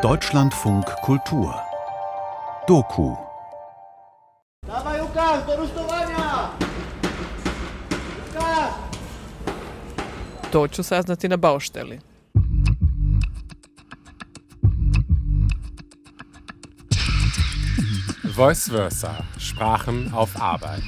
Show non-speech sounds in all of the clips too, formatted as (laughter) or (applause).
Deutschlandfunk Kultur. Doku. Deutsche saßen in der Baustelle. Voice versa, Sprachen auf Arbeit.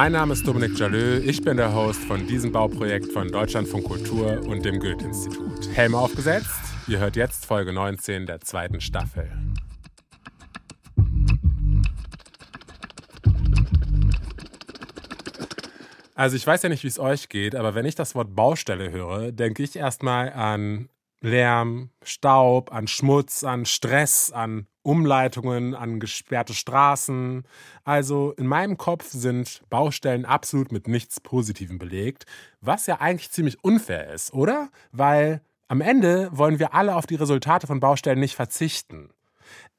Mein Name ist Dominik Jalö, ich bin der Host von diesem Bauprojekt von Deutschlandfunk Kultur und dem Goethe-Institut. Helme aufgesetzt, ihr hört jetzt Folge 19 der zweiten Staffel. Also ich weiß ja nicht, wie es euch geht, aber wenn ich das Wort Baustelle höre, denke ich erstmal an Lärm, Staub, an Schmutz, an Stress, an Umleitungen, an gesperrte Straßen. Also in meinem Kopf sind Baustellen absolut mit nichts Positivem belegt, was ja eigentlich ziemlich unfair ist, oder? Weil am Ende wollen wir alle auf die Resultate von Baustellen nicht verzichten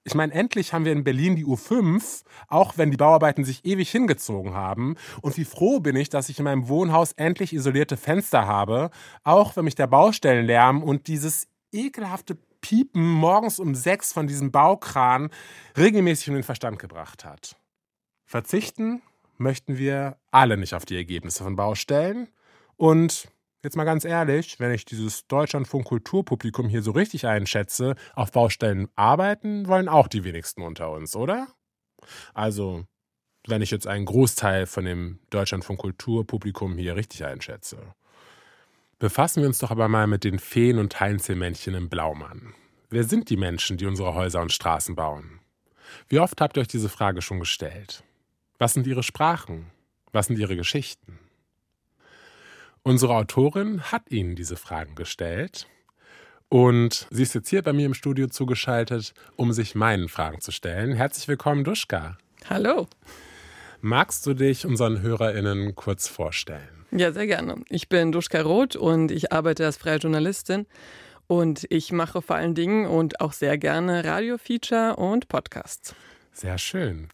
ich meine, endlich haben wir in Berlin die U5, auch wenn die Bauarbeiten sich ewig hingezogen haben. Und wie froh bin ich, dass ich in meinem Wohnhaus endlich isolierte Fenster habe, auch wenn mich der Baustellenlärm und dieses ekelhafte Piepen morgens um sechs von diesem Baukran regelmäßig um den Verstand gebracht hat. Verzichten möchten wir alle nicht auf die Ergebnisse von Baustellen. Und Jetzt mal ganz ehrlich, wenn ich dieses Deutschlandfunk Kulturpublikum hier so richtig einschätze, auf Baustellen arbeiten wollen auch die wenigsten unter uns, oder? Also, wenn ich jetzt einen Großteil von dem Deutschlandfunk Kulturpublikum hier richtig einschätze. Befassen wir uns doch aber mal mit den Feen und Heinzelmännchen im Blaumann. Wer sind die Menschen, die unsere Häuser und Straßen bauen? Wie oft habt ihr euch diese Frage schon gestellt? Was sind ihre Sprachen? Was sind ihre Geschichten? Unsere Autorin hat Ihnen diese Fragen gestellt und sie ist jetzt hier bei mir im Studio zugeschaltet, um sich meinen Fragen zu stellen. Herzlich willkommen, Duschka. Hallo. Magst du dich unseren HörerInnen kurz vorstellen? Ja, sehr gerne. Ich bin Duschka Roth und ich arbeite als freie Journalistin. Und ich mache vor allen Dingen und auch sehr gerne Radio-Feature und Podcasts. Sehr schön.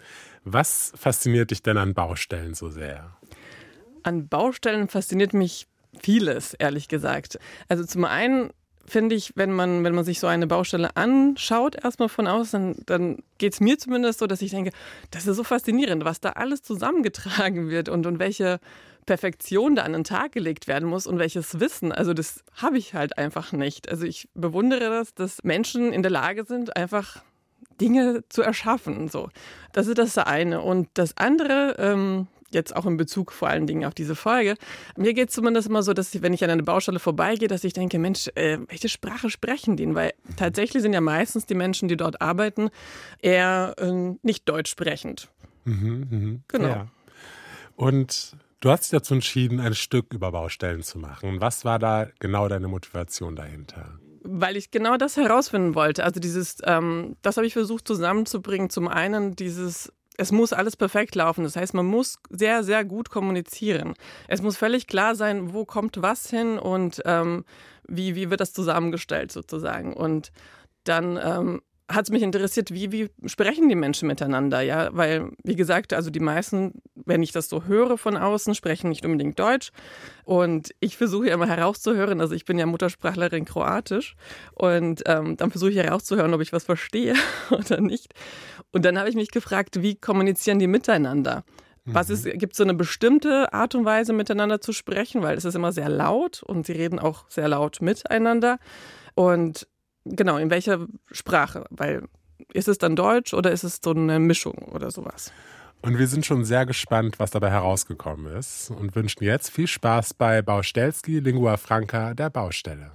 Was fasziniert dich denn an Baustellen so sehr? An Baustellen fasziniert mich vieles, ehrlich gesagt. Also zum einen finde ich, wenn man, wenn man sich so eine Baustelle anschaut, erstmal von außen, dann geht es mir zumindest so, dass ich denke, das ist so faszinierend, was da alles zusammengetragen wird und, und welche Perfektion da an den Tag gelegt werden muss und welches Wissen. Also das habe ich halt einfach nicht. Also ich bewundere das, dass Menschen in der Lage sind, einfach Dinge zu erschaffen. So, das ist das eine. Und das andere, ähm, jetzt auch in Bezug vor allen Dingen auf diese Folge. Mir geht es zumindest immer so, dass ich, wenn ich an eine Baustelle vorbeigehe, dass ich denke, Mensch, äh, welche Sprache sprechen die? Weil tatsächlich sind ja meistens die Menschen, die dort arbeiten, eher äh, nicht deutsch sprechend. Mhm, mh. Genau. Ja. Und du hast dich dazu entschieden, ein Stück über Baustellen zu machen. Was war da genau deine Motivation dahinter? weil ich genau das herausfinden wollte. Also dieses, ähm, das habe ich versucht zusammenzubringen. Zum einen dieses es muss alles perfekt laufen. Das heißt, man muss sehr, sehr gut kommunizieren. Es muss völlig klar sein, wo kommt was hin und ähm, wie, wie wird das zusammengestellt sozusagen. Und dann ähm, hat es mich interessiert, wie, wie sprechen die Menschen miteinander, ja, weil, wie gesagt, also die meisten, wenn ich das so höre von außen, sprechen nicht unbedingt Deutsch und ich versuche ja immer herauszuhören, also ich bin ja Muttersprachlerin Kroatisch und ähm, dann versuche ich herauszuhören, ob ich was verstehe (laughs) oder nicht und dann habe ich mich gefragt, wie kommunizieren die miteinander? Was ist, mhm. gibt es so eine bestimmte Art und Weise, miteinander zu sprechen? Weil es ist immer sehr laut und sie reden auch sehr laut miteinander. Und Genau, in welcher Sprache? Weil ist es dann Deutsch oder ist es so eine Mischung oder sowas? Und wir sind schon sehr gespannt, was dabei herausgekommen ist und wünschen jetzt viel Spaß bei Baustelski Lingua Franca der Baustelle.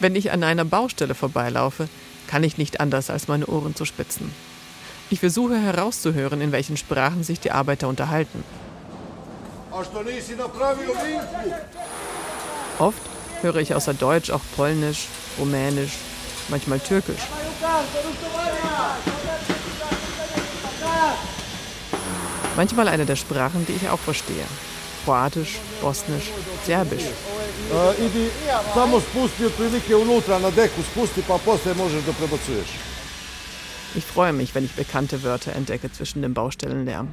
Wenn ich an einer Baustelle vorbeilaufe, kann ich nicht anders, als meine Ohren zu spitzen. Ich versuche herauszuhören, in welchen Sprachen sich die Arbeiter unterhalten. Oft höre ich außer Deutsch auch Polnisch, Rumänisch, manchmal Türkisch. Manchmal eine der Sprachen, die ich auch verstehe. Kroatisch, Bosnisch, Serbisch. Idi samo spusti otprilike unutra na deku, spusti pa poslije možeš da prebacuješ. Ich freue mich, wenn ich bekannte Wörter entdecke zwischen dem Baustellenlärm.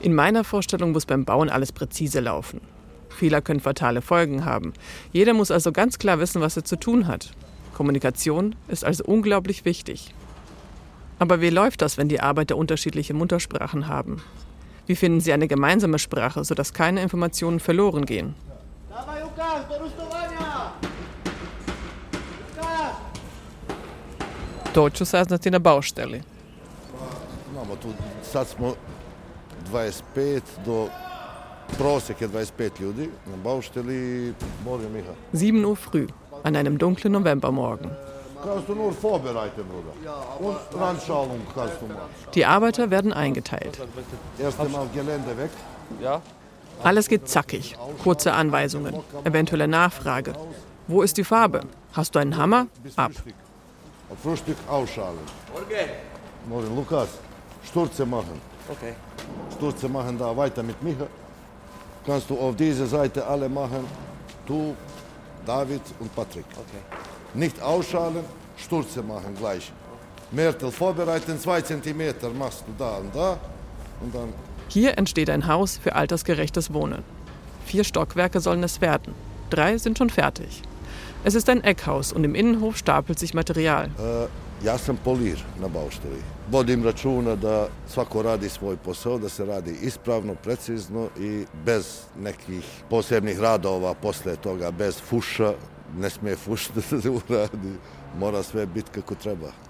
In meiner Vorstellung muss beim Bauen alles präzise laufen. Fehler können fatale Folgen haben. Jeder muss also ganz klar wissen, was er zu tun hat. Kommunikation ist also unglaublich wichtig. Aber wie läuft das, wenn die Arbeiter unterschiedliche Muttersprachen haben? Wie finden sie eine gemeinsame Sprache, sodass keine Informationen verloren gehen? To ću saznati na baušteli. Imamo tu, sad smo 25 do prosjek je 25 ljudi na baušteli. Molim Miha. 7 Uhr früh, an einem dunklen Novembermorgen. Kannst du nur vorbereiten, Bruder. Und Randschalung kannst du machen. Die Arbeiter werden eingeteilt. Erst einmal Gelände weg. Alles geht zackig. Kurze Anweisungen, eventuelle Nachfrage. Wo ist die Farbe? Hast du einen Hammer? Ab. Frühstück ausschalen. Molim, Lukas, Sturze machen. Okay. Sturze machen da weiter mit Micha. Kannst du auf diese Seite alle machen. Du, David und Patrick. Okay. Nicht ausschalen, Sturze machen gleich. Mörtel vorbereiten, zwei Zentimeter machst du da und da. Und dann Hier entsteht ein Haus für altersgerechtes Wohnen. Vier Stockwerke sollen es werden. Drei sind schon fertig. Es ist ein Eckhaus und im Innenhof stapelt sich Material. E, ja sam polir na baušteli. Vodim računa da svako radi svoj posao, da se radi ispravno, precizno i bez nekih posebnih radova posle toga, bez fuša. Ne. (laughs)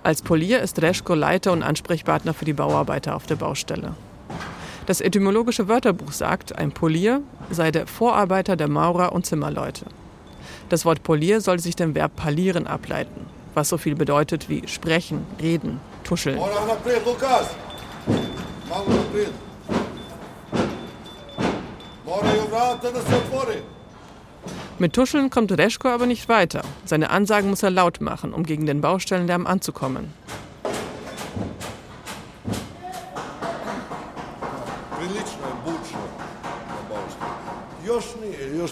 Als Polier ist Reschko Leiter und Ansprechpartner für die Bauarbeiter auf der Baustelle. Das etymologische Wörterbuch sagt, ein Polier sei der Vorarbeiter der Maurer und Zimmerleute. Das Wort Polier soll sich dem Verb palieren ableiten, was so viel bedeutet wie sprechen, reden, tuscheln. Mora Mit Tuscheln kommt Reschko aber nicht weiter. Seine Ansagen muss er laut machen, um gegen den Baustellenlärm anzukommen. Još nije, još.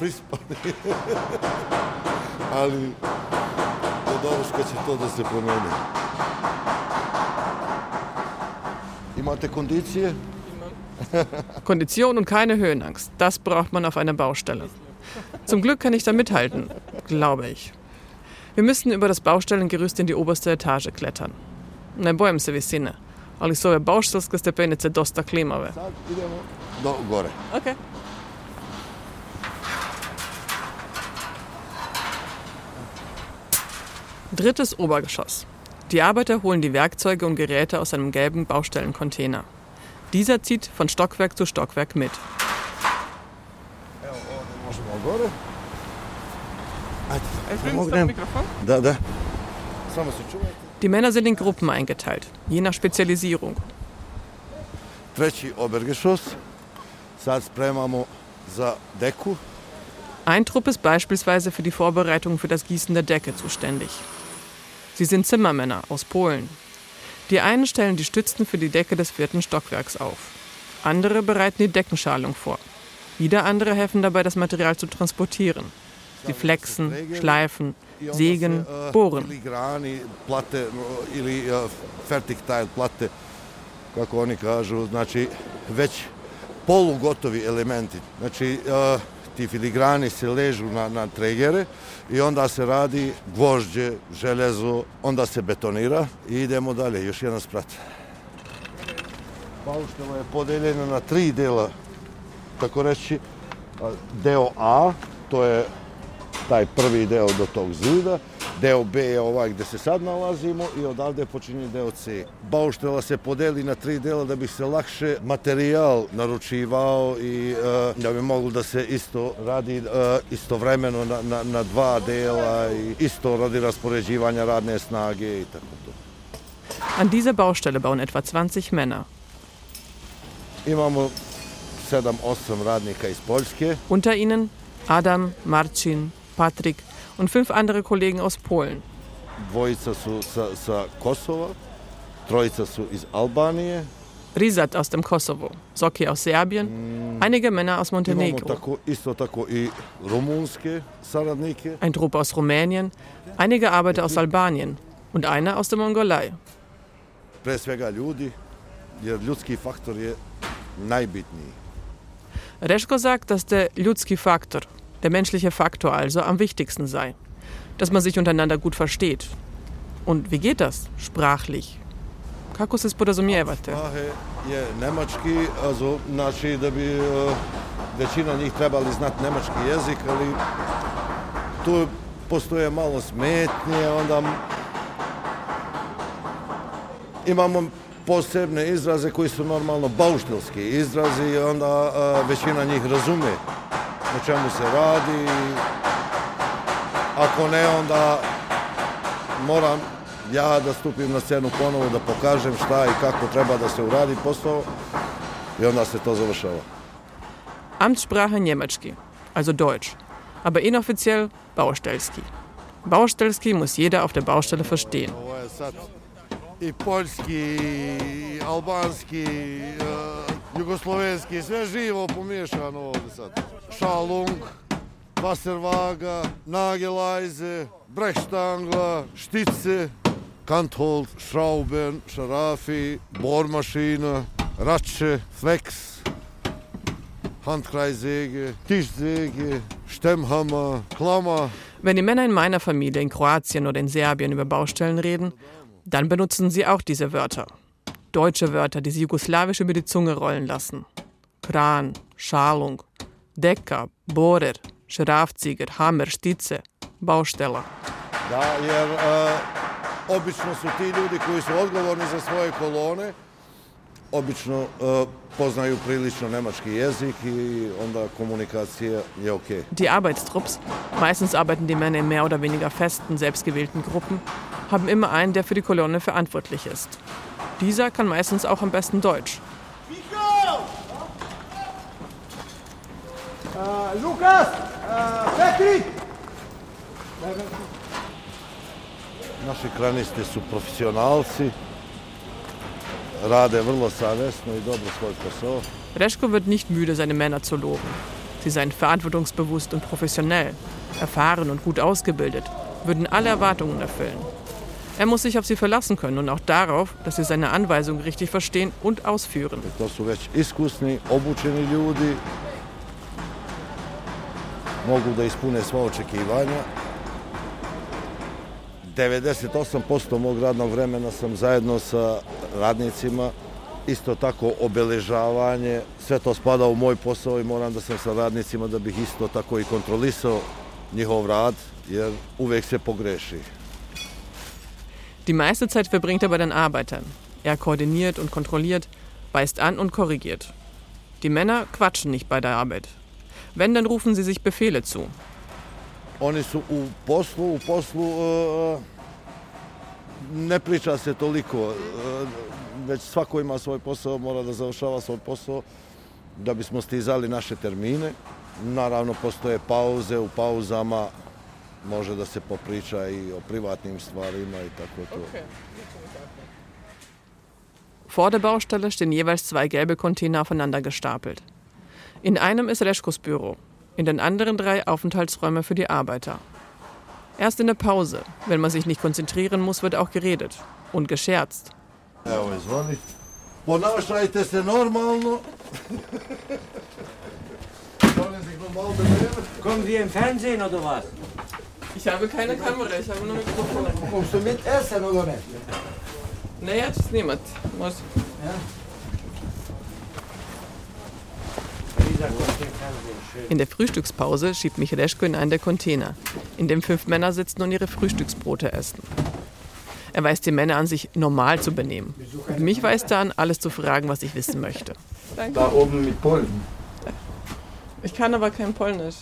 (laughs) Imate kondicije? (laughs) Kondition und keine Höhenangst, das braucht man auf einer Baustelle. Zum Glück kann ich da mithalten, glaube ich. Wir müssen über das Baustellengerüst in die oberste Etage klettern. Ne bojim se visine, ali su ove bauštelske stepenice dosta klimave. Sad idemo do gore. Okay. Drittes Obergeschoss. Die Arbeiter holen die Werkzeuge und Geräte aus einem gelben Baustellencontainer. Dieser zieht von Stockwerk zu Stockwerk mit. Die Männer sind in Gruppen eingeteilt, je nach Spezialisierung. Ein Trupp ist beispielsweise für die Vorbereitung für das Gießen der Decke zuständig. Sie sind Zimmermänner aus Polen. Die einen stellen die Stützen für die Decke des vierten Stockwerks auf. Andere bereiten die Deckenschalung vor. Wieder andere helfen dabei, das Material zu transportieren. Sie flexen, schleifen, sägen, bohren. Plate, kako oni kažu, znači već polugotovi elementi. Znači uh, ti filigrani se ležu na, na tregere i onda se radi gvožđe, železo, onda se betonira i idemo dalje, još jedan sprat. Bauštela je podeljeno na tri dela, tako reći. Deo A, to je taj prvi deo do tog zida, deo B je ovaj gde se sad nalazimo i odavde počinje deo C. Bauštela se podeli na tri dela da bi se lakše materijal naručivao i e, da bi moglo da se isto radi e, istovremeno na, na, na dva dela i isto radi raspoređivanja radne snage i tako to. An dieser Baustelle bauen etwa 20 Männer. Imamo 7-8 radnika iz Poljske, Unter ihnen Adam, Marcin, Patrik und fünf andere Kollegen aus Polen. dvojica su sa, sa Kosova, trojica su iz Albanije. Rizat aus dem Kosovo, Soki aus Serbien, einige Männer aus Montenegro, ein Trupp aus Rumänien, einige Arbeiter aus Albanien und einer aus der Mongolei. Reschko sagt, dass der Ljudski Faktor, der menschliche Faktor also, am wichtigsten sei. Dass man sich untereinander gut versteht. Und wie geht das? Sprachlich. Kako se sporazumijevate? Je nemački, also, znači da bi e, većina njih trebali znati nemački jezik, ali tu postoje malo smetnje, onda imamo posebne izraze koji su normalno bauštelski izrazi onda e, većina njih razume o čemu se radi. Ako ne, onda moram ja da stupim na scenu ponovo, da pokažem šta i kako treba da se uradi posao i onda se to završava. Amtssprache Njemački, also Deutsch. Aber inoffiziell Baustelski. Baustelski muss jeder auf der Baustelle verstehen. I poljski, i albanski, e, pomiješano ovdje sad. Šalung, Wasserwaga, Nagelajze, Brechstangla, Štice, Kanthold, Schrauben, Scharafi, Bohrmaschine, Ratsche, Flex, Handkreissäge, Tischsäge, Stemmhammer, Klammer. Wenn die Männer in meiner Familie in Kroatien oder in Serbien über Baustellen reden, dann benutzen sie auch diese Wörter. Deutsche Wörter, die sie jugoslawisch über die Zunge rollen lassen. Kran, Schalung, Decker, Bohrer, Schrafziger, Hammer, Stice, Bausteller. Da, jer obično su ti ljudi koji su odgovorni za svoje kolone, obično e, poznaju prilično nemački jezik i onda komunikacija je okej. Die Arbeitstrupps, meistens arbeiten die Männer in mehr oder weniger festen, selbstgewählten Gruppen, haben immer einen, der für die Kolonne verantwortlich ist. Dieser kann meistens auch am besten Deutsch. Uh, Lukas! Patrick! Naši kranisti su profesionalci, rade vrlo savjesno i dobro svoj posao. Reschko wird nicht müde, seine Männer zu loben. Sie seien verantwortungsbewusst und professionell, erfahren und gut ausgebildet, würden alle Erwartungen erfüllen. Er muss sich auf sie verlassen können und auch darauf, dass sie seine Anweisungen richtig verstehen und ausführen. To su već iskusni, obučeni ljudi, mogu da ispune sva očekivanja. 98% mog radnog vremena sam zajedno sa radnicima, isto tako obeležavanje, sve to spada u moj posao i moram da sam sa radnicima da bih isto tako i kontrolisao njihov rad, jer uvek se pogreši. Die meiste Zeit verbringt er bei den Arbeitern. Er koordiniert und kontrolliert, weist an und korrigiert. Die Männer quatschen nicht bei der Arbeit. Wenn, dann rufen sie sich Befehle zu. Oni su u poslu, u poslu e, ne priča se toliko, e, već svako ima svoj posao, mora da završava svoj posao da bismo stizali naše termine. Naravno, postoje pauze, u pauzama može da se popriča i o privatnim stvarima i tako to. Vor der Baustelle stehen jeweils zwei gelbe Container aufeinander gestapelt. In einem ist Reschkos Büro, in den anderen drei Aufenthaltsräume für die Arbeiter. Erst in der Pause, wenn man sich nicht konzentrieren muss, wird auch geredet und gescherzt. Evo, izvoli. Ponašajte se normalno. Kommen Sie im Fernsehen oder was? Ich habe keine Kamera, ich habe nur Mikrofon. Kommst du mit essen oder nicht? Nee, jetzt niemand. Muss. Schön. In der Frühstückspause schiebt mich Reschko in einen der Container, in dem fünf Männer sitzen und ihre Frühstücksbrote essen. Er weist die Männer an, sich normal zu benehmen. Und mich weist er an, alles zu fragen, was ich wissen möchte. Da oben mit Polen. Ich kann aber kein Polnisch.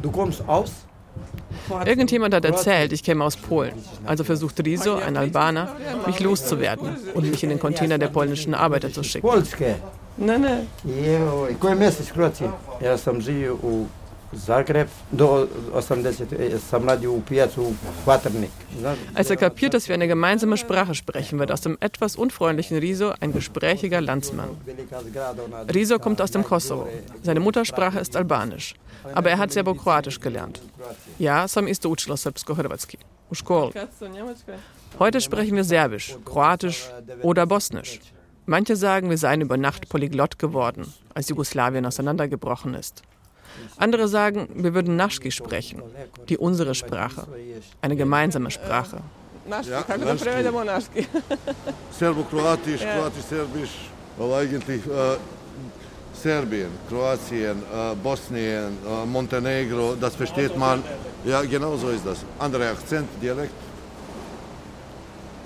Du kommst aus? Irgendjemand hat erzählt, ich käme aus Polen. Also versucht Riso, ein Albaner, mich loszuwerden und mich in den Container der polnischen Arbeiter zu schicken. Poljske. Nein, nein. Joj, koji mjesec Kroacije? Ja sam živio u Zagreb do 80 sam radio u pijacu Kvaternik. Znaš, Als er kapiert, dass wir eine gemeinsame Sprache sprechen, wird aus dem etwas unfreundlichen Riso ein gesprächiger Landsmann. Riso kommt aus dem Kosovo. Seine Muttersprache ist Albanisch. Aber er hat Serbokroatisch gelernt. Ja, sam isto učila srpsko-hrvatski. U. Heute sprechen wir Serbisch, Kroatisch oder Bosnisch. Manche sagen, wir seien über Nacht polyglott geworden, als Jugoslawien auseinandergebrochen ist. Andere sagen, wir würden Naschki sprechen, die unsere Sprache, eine gemeinsame Sprache. Ja, naški. (laughs) Serbo-Kroatisch, Kroatisch-Serbisch, well, eigentlich äh, Serbien, Kroatien, äh, Bosnien, äh, Montenegro, das versteht man. Ja, genau so ist das. Andere Akzent, Dialekt.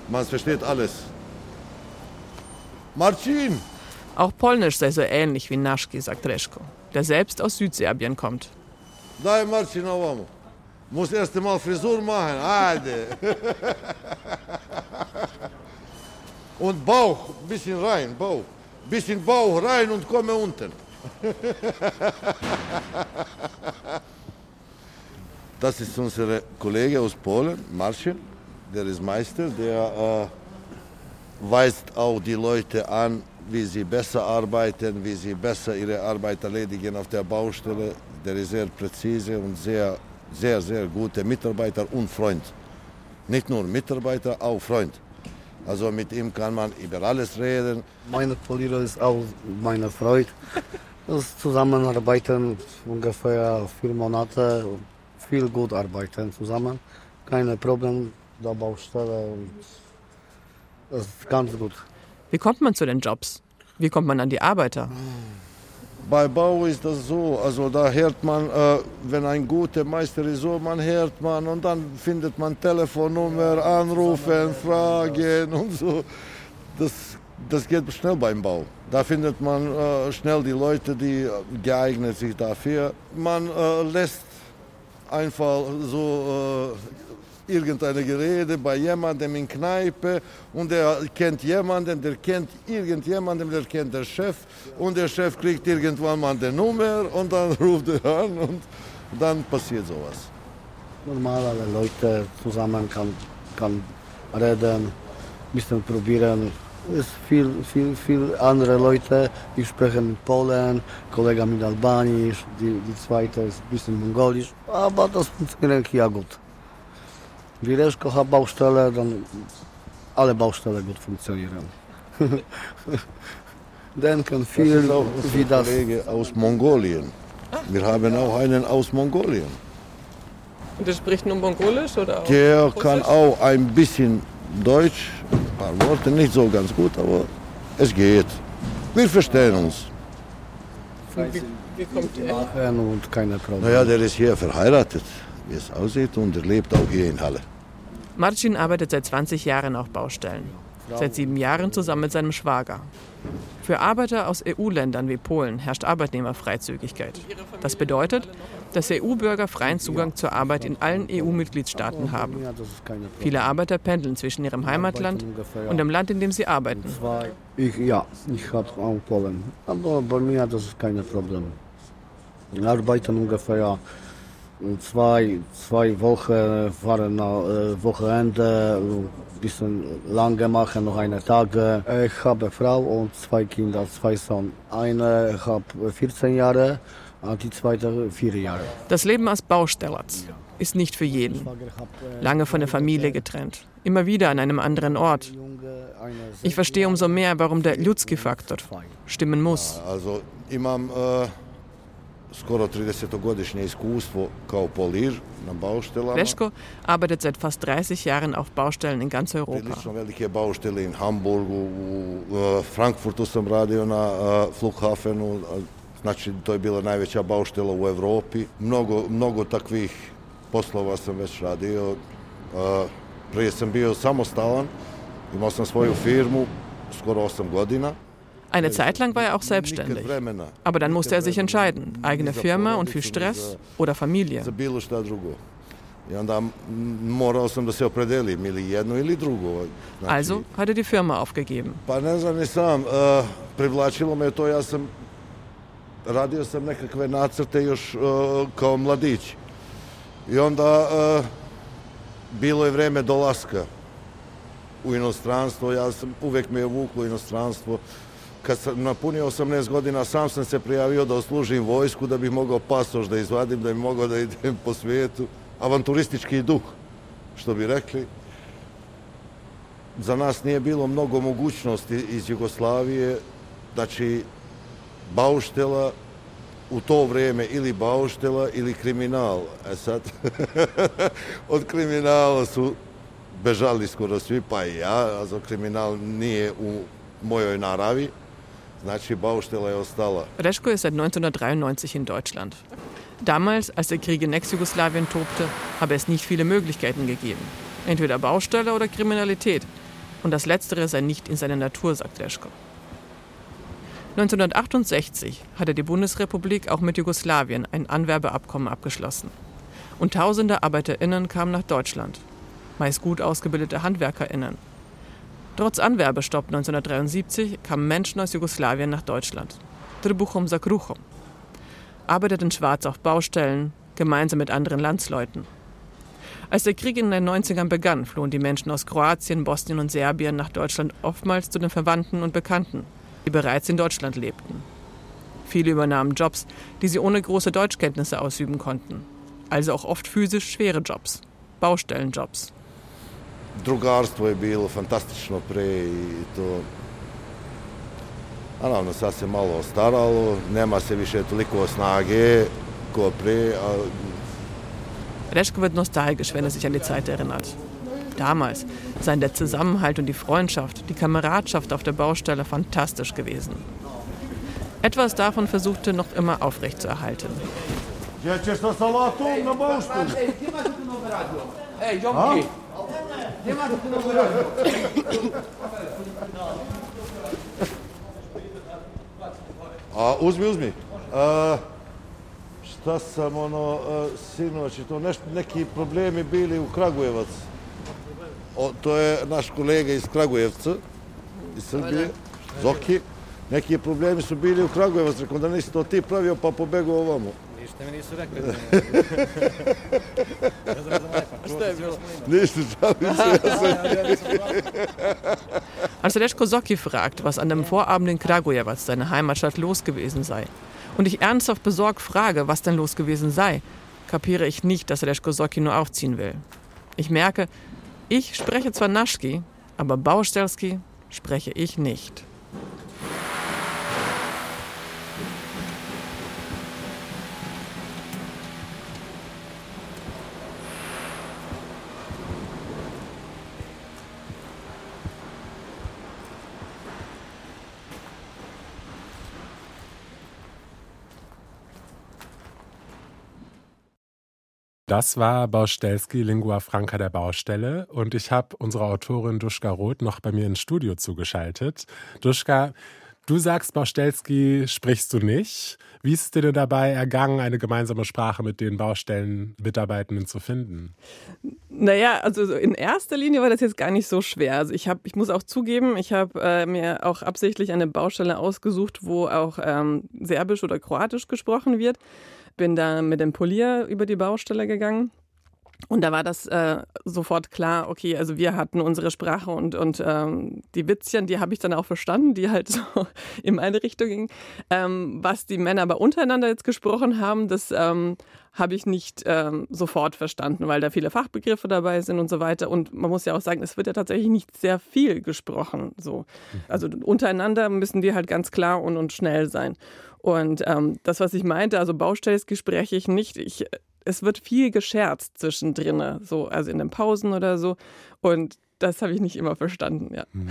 Man versteht alles. Marcin! Auch Polnisch sei so ähnlich wie Naschki, sagt Reschko, der selbst aus Südserbien kommt. Muss erst mal Frisur machen. Und Bauch, bisschen rein, Bauch. Bisschen Bauch rein und komme unten. das ist unser Kollege aus Polen, Marcin. Der ist Meister, der äh, weist auch die Leute an, wie sie besser arbeiten, wie sie besser ihre Arbeit erledigen auf der Baustelle. Der ist sehr präzise und sehr, sehr, sehr guter Mitarbeiter und Freund. Nicht nur Mitarbeiter, auch Freund. Also mit ihm kann man über alles reden. Meine Polierer ist auch meine Freude. Das Zusammenarbeiten ungefähr vier Monate, viel gut arbeiten zusammen. Keine Probleme der Baustelle das ist ganz gut. Wie kommt man zu den Jobs? Wie kommt man an die Arbeiter? Bei Bau ist das so, also da hört man, äh, wenn ein guter Meister ist, so man hört man und dann findet man Telefonnummer, anrufen, fragen und so. Das, das geht schnell beim Bau. Da findet man äh, schnell die Leute, die geeignet sich dafür. Man äh, lässt einfach so äh, irgendeine Gerede bei jemandem in Kneipe und der kennt jemanden, der kennt irgendjemanden, der kennt der Chef und der Chef kriegt irgendwann mal die Nummer und dann (laughs) ruft er an und dann passiert sowas. Normal alle Leute zusammen kann, kann reden, bisschen probieren. Es viel, viel, viel andere Leute, die sprechen Polen, Kollege mit Albanisch, die, die zweite ist ein bisschen Mongolisch, aber das funktioniert ja gut. Wie Reszko hat Baustelle, dann alle Baustellen gut funktionieren. (laughs) Denken Das viel, ist auch wie das Kollege aus Mongolien. Wir haben auch einen aus Mongolien. Und der spricht nur Mongolisch oder auch Der kann auch ein bisschen Deutsch, ein paar Worte, nicht so ganz gut, aber es geht. Wir verstehen uns. Wie, wie kommt er? machen und keine Probleme. Naja, der ist hier verheiratet, wie es aussieht, und er lebt auch hier in Halle. Marcin arbeitet seit 20 Jahren auf Baustellen. Seit sieben Jahren zusammen mit seinem Schwager. Für Arbeiter aus EU-Ländern wie Polen herrscht Arbeitnehmerfreizügigkeit. Das bedeutet, dass EU-Bürger freien Zugang zur Arbeit in allen EU-Mitgliedstaaten haben. Viele Arbeiter pendeln zwischen ihrem Heimatland und dem Land, in dem sie arbeiten. Ich, ja, ich habe auch Polen. Aber bei mir das ist kein Problem. Wir arbeiten ungefähr zwei, zwei Wochen, fahren nach äh, Wochenende, ein bisschen lange machen, noch eine Tage. Ich habe Frau und zwei Kinder, zwei Sohn. Eine hat 14 Jahre, und die zweite vier Jahre. Das Leben als Baustellers ist nicht für jeden. Lange von der Familie getrennt. Immer wieder an einem anderen Ort. Ich verstehe umso mehr, warum der Ljudski-Faktor stimmen muss. Also imam e, skoro 30-godišnje iskustvo kao polir na bauštelama. Leschko arbeitet seit fast 30 Jahren auf Baustellen in ganz Europa. Prilično velike bauštele in Hamburgu, u e, Frankfurtu sam radio na e, Flughafenu, znači to je bila najveća bauštela u Evropi. Mnogo, mnogo takvih poslova sam već radio. E, Prije sam bio samostalan, imao sam svoju firmu, skoro 8 godina. Eine Zeit lang war er auch selbstständig. Aber dann musste er sich entscheiden. Eigene Firma und viel Stress oder Familie. Also hat er die Firma aufgegeben. Ne sam, e, sam nekakve nacrte još uh, kao mladić. I onda uh, bilo je vreme dolaska u inostranstvo, ja sam, uvek me je vuklo inostranstvo. Kad sam napunio 18 godina, sam sam se prijavio da oslužim vojsku, da bih mogao pasoš da izvadim, da bih mogao da idem po svijetu. Avanturistički duh, što bi rekli. Za nas nije bilo mnogo mogućnosti iz Jugoslavije, znači bauštela u to vrijeme ili bauštela ili kriminal. E sad, (laughs) od kriminala su bežali skoro svi, pa i ja, a za kriminal nije u mojoj naravi. Reschko ist seit 1993 in Deutschland. Damals, als der Krieg in Ex-Jugoslawien tobte, habe es nicht viele Möglichkeiten gegeben. Entweder Baustelle oder Kriminalität. Und das Letztere sei nicht in seiner Natur, sagt Reschko. 1968 hatte die Bundesrepublik auch mit Jugoslawien ein Anwerbeabkommen abgeschlossen. Und tausende ArbeiterInnen kamen nach Deutschland. Meist gut ausgebildete HandwerkerInnen. Trotz Anwerbestopp 1973 kamen Menschen aus Jugoslawien nach Deutschland. Trbuchum Sakruchum. Arbeiteten schwarz auf Baustellen, gemeinsam mit anderen Landsleuten. Als der Krieg in den 90ern begann, flohen die Menschen aus Kroatien, Bosnien und Serbien nach Deutschland oftmals zu den Verwandten und Bekannten die bereits in Deutschland lebten. Viele übernahmen Jobs, die sie ohne große Deutschkenntnisse ausüben konnten. Also auch oft physisch schwere Jobs, Baustellenjobs. Drugarstvo je bilo fantastično pre i to naravno sad se malo ostaralo, nema se više toliko snage ko pre, a Reschke wird nostalgisch, wenn er sich an die Zeit erinnert. Damals seien der Zusammenhalt und die Freundschaft, die Kameradschaft auf der Baustelle fantastisch gewesen. Etwas davon versuchte noch immer aufrechtzuerhalten. A uzmi, uzmi. A, šta sam ono, sinoć, i to neš, neki problemi bili u Kragujevac. O, to je naš kolega iz Kragujevca, iz Srbije, Zoki. Neki problemi su bili u Kragujevac, rekao da nisi to ti pravio, pa pobegao ovamo. Ništa mi nisu rekli. Šta je bilo? Ništa, žalim se, ja sam... Als Reschko Socki fragt, was an dem Vorabend in Kragujevac, seine Heimatstadt, los gewesen sei, und ich ernsthaft besorgt frage, was denn los gewesen sei, kapiere ich nicht, dass Reschko Socki nur aufziehen will. Ich merke, ich spreche zwar Naschki, aber Baustelski spreche ich nicht. Das war Baustelski, Lingua Franca der Baustelle. Und ich habe unsere Autorin Duschka Roth noch bei mir ins Studio zugeschaltet. Duschka, du sagst, Baustelski sprichst du nicht. Wie ist es dir dabei ergangen, eine gemeinsame Sprache mit den Baustellenmitarbeitenden zu finden? Naja, also in erster Linie war das jetzt gar nicht so schwer. Also ich habe, ich muss auch zugeben, ich habe äh, mir auch absichtlich eine Baustelle ausgesucht, wo auch ähm, Serbisch oder Kroatisch gesprochen wird bin da mit dem Polier über die Baustelle gegangen. Und da war das äh, sofort klar, okay, also wir hatten unsere Sprache und, und ähm, die Witzchen, die habe ich dann auch verstanden, die halt (laughs) so in eine Richtung gingen. Ähm, was die Männer aber untereinander jetzt gesprochen haben, das ähm, habe ich nicht ähm, sofort verstanden, weil da viele Fachbegriffe dabei sind und so weiter. Und man muss ja auch sagen, es wird ja tatsächlich nicht sehr viel gesprochen. So. Also untereinander müssen die halt ganz klar und, und schnell sein. Und ähm, das, was ich meinte, also Baustellsgespräche ich nicht. Ich, es wird viel gescherzt zwischendrin, so, also in den Pausen oder so. Und das habe ich nicht immer verstanden, ja. Mhm.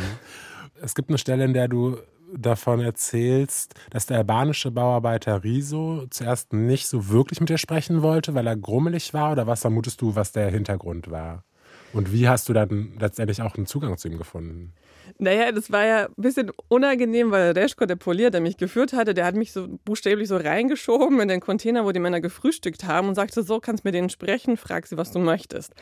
Es gibt eine Stelle, in der du davon erzählst, dass der albanische Bauarbeiter Riso zuerst nicht so wirklich mit dir sprechen wollte, weil er grummelig war? Oder was vermutest du, was der Hintergrund war? Und wie hast du dann letztendlich auch einen Zugang zu ihm gefunden? Naja, das war ja ein bisschen unangenehm, weil Reschko, der Polier, der mich geführt hatte, der hat mich so buchstäblich so reingeschoben in den Container, wo die Männer gefrühstückt haben und sagte, so kannst mit denen sprechen, frag sie, was du möchtest.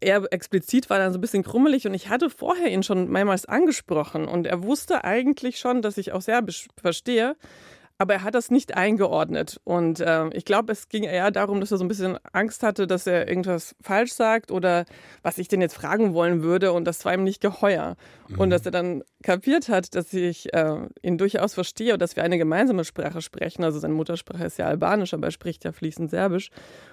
Er explizit war dann so ein bisschen krummelig und ich hatte vorher ihn schon mehrmals angesprochen und er wusste eigentlich schon, dass ich auch Serbisch verstehe. Aber er hat das nicht eingeordnet. Und äh, ich glaube, es ging eher darum, dass er so ein bisschen Angst hatte, dass er irgendwas falsch sagt oder was ich denn jetzt fragen wollen würde. Und das war ihm nicht geheuer. Mhm. Und dass er dann kapiert hat, dass ich äh, ihn durchaus verstehe und dass wir eine gemeinsame Sprache sprechen. Also seine Muttersprache ist ja Albanisch, aber er spricht ja fließend Serbisch.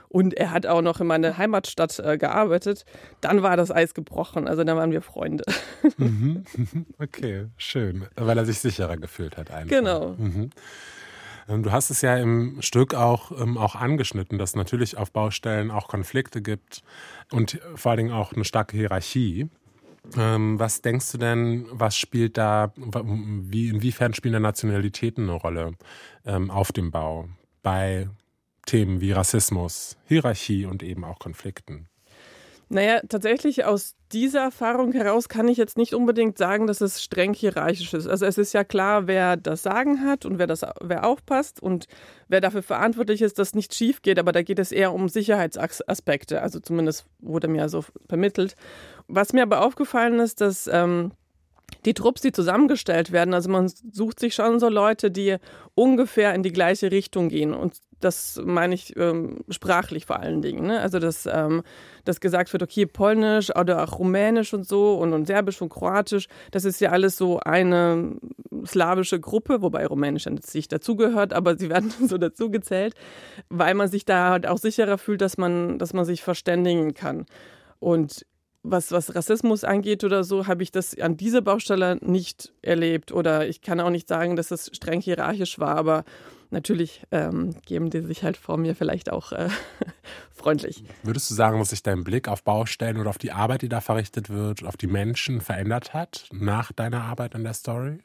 Und er hat auch noch in meiner Heimatstadt äh, gearbeitet. Dann war das Eis gebrochen. Also dann waren wir Freunde. (laughs) Mhm. (laughs) Okay, schön. Weil er sich sicherer gefühlt hat einfach. Genau. Mhm. Ähm, du hast es ja im Stück auch, ähm, auch angeschnitten, dass es natürlich auf Baustellen auch Konflikte gibt und vor allen Dingen auch eine starke Hierarchie. Ähm, was denkst du denn, was spielt da, wie, inwiefern spielen da Nationalitäten eine Rolle ähm, auf dem Bau bei Themen wie Rassismus, Hierarchie und eben auch Konflikten? Naja, tatsächlich aus dieser Erfahrung heraus kann ich jetzt nicht unbedingt sagen, dass es streng hierarchisch ist. Also es ist ja klar, wer das Sagen hat und wer, das, wer aufpasst und wer dafür verantwortlich ist, dass nichts schief geht. Aber da geht es eher um Sicherheitsaspekte. Also zumindest wurde mir so vermittelt. Was mir aber aufgefallen ist, dass ähm, die Trupps, die zusammengestellt werden, also man sucht sich schon so Leute, die ungefähr in die gleiche Richtung gehen. Und das meine ich ähm, sprachlich vor allen Dingen. Ne? Also, dass, ähm, dass gesagt wird, okay, Polnisch oder auch Rumänisch und so und, und Serbisch und Kroatisch, das ist ja alles so eine slawische Gruppe, wobei Rumänisch dann nicht dazugehört, aber sie werden (laughs) so dazugezählt, weil man sich da halt auch sicherer fühlt, dass man, dass man sich verständigen kann. Und was, was Rassismus angeht oder so, habe ich das an dieser Baustelle nicht erlebt. Oder ich kann auch nicht sagen, dass es streng hierarchisch war, aber natürlich ähm, geben die sich halt vor mir vielleicht auch äh, (laughs) freundlich. Würdest du sagen, dass sich dein Blick auf Baustellen oder auf die Arbeit, die da verrichtet wird, auf die Menschen verändert hat nach deiner Arbeit an der Story?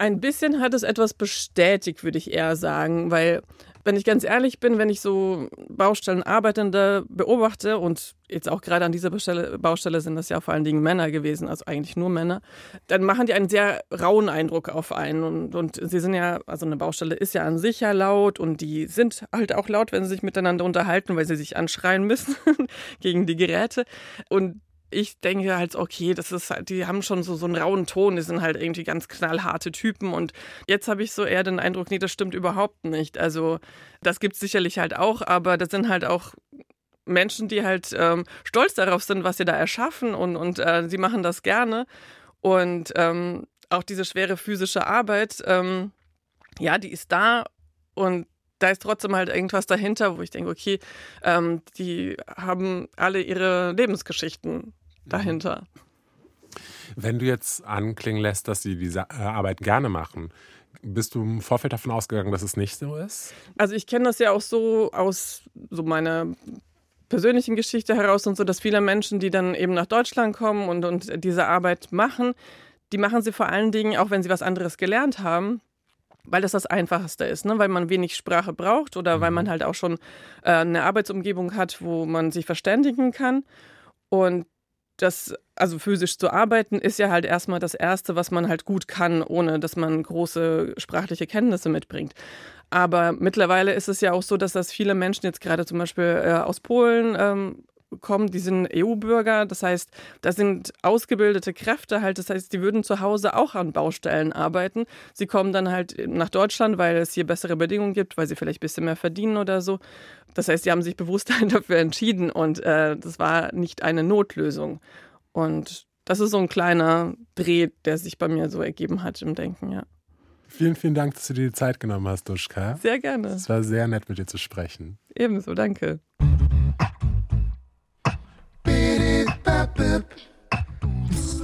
Ein bisschen hat es etwas bestätigt, würde ich eher sagen, weil wenn ich ganz ehrlich bin, wenn ich so Baustellenarbeitende beobachte und jetzt auch gerade an dieser Baustelle sind das ja vor allen Dingen Männer gewesen, also eigentlich nur Männer, dann machen die einen sehr rauen Eindruck auf einen. Und, und sie sind ja, also eine Baustelle ist ja an sich ja laut und die sind halt auch laut, wenn sie sich miteinander unterhalten, weil sie sich anschreien müssen (laughs) gegen die Geräte. Und ich denke halt, okay, das ist halt, die haben schon so, so einen rauen Ton, die sind halt irgendwie ganz knallharte Typen. Und jetzt habe ich so eher den Eindruck, nee, das stimmt überhaupt nicht. Also, das gibt es sicherlich halt auch, aber das sind halt auch Menschen, die halt ähm, stolz darauf sind, was sie da erschaffen und, und äh, sie machen das gerne. Und ähm, auch diese schwere physische Arbeit, ähm, ja, die ist da und da ist trotzdem halt irgendwas dahinter, wo ich denke, okay, ähm, die haben alle ihre Lebensgeschichten dahinter. Wenn du jetzt anklingen lässt, dass sie diese äh, Arbeit gerne machen, bist du im Vorfeld davon ausgegangen, dass es nicht so ist? Also ich kenne das ja auch so aus so meiner persönlichen Geschichte heraus und so, dass viele Menschen, die dann eben nach Deutschland kommen und, und diese Arbeit machen, die machen sie vor allen Dingen, auch wenn sie was anderes gelernt haben, weil das das Einfachste ist, ne? weil man wenig Sprache braucht oder mhm. weil man halt auch schon äh, eine Arbeitsumgebung hat, wo man sich verständigen kann. Und das, also physisch zu arbeiten, ist ja halt erstmal das Erste, was man halt gut kann, ohne dass man große sprachliche Kenntnisse mitbringt. Aber mittlerweile ist es ja auch so, dass das viele Menschen jetzt gerade zum Beispiel äh, aus Polen ähm, kommen, die sind EU-Bürger, das heißt, das sind ausgebildete Kräfte halt, das heißt, die würden zu Hause auch an Baustellen arbeiten. Sie kommen dann halt nach Deutschland, weil es hier bessere Bedingungen gibt, weil sie vielleicht ein bisschen mehr verdienen oder so. Das heißt, sie haben sich bewusst (laughs) dafür entschieden und äh, das war nicht eine Notlösung. Und das ist so ein kleiner Dreh, der sich bei mir so ergeben hat im Denken, ja. Vielen, vielen Dank, dass du dir die Zeit genommen hast, Duschka. Sehr gerne. Es war sehr nett, mit dir zu sprechen. Ebenso, danke.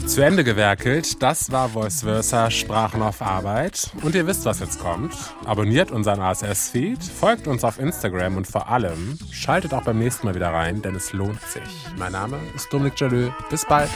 Zu Ende gewerkelt, das war Voice Versa Sprachen auf Arbeit. Und ihr wisst, was jetzt kommt. Abonniert unseren ASS-Feed, folgt uns auf Instagram und vor allem schaltet auch beim nächsten Mal wieder rein, denn es lohnt sich. Mein Name ist Dominik Jalö. Bis bald.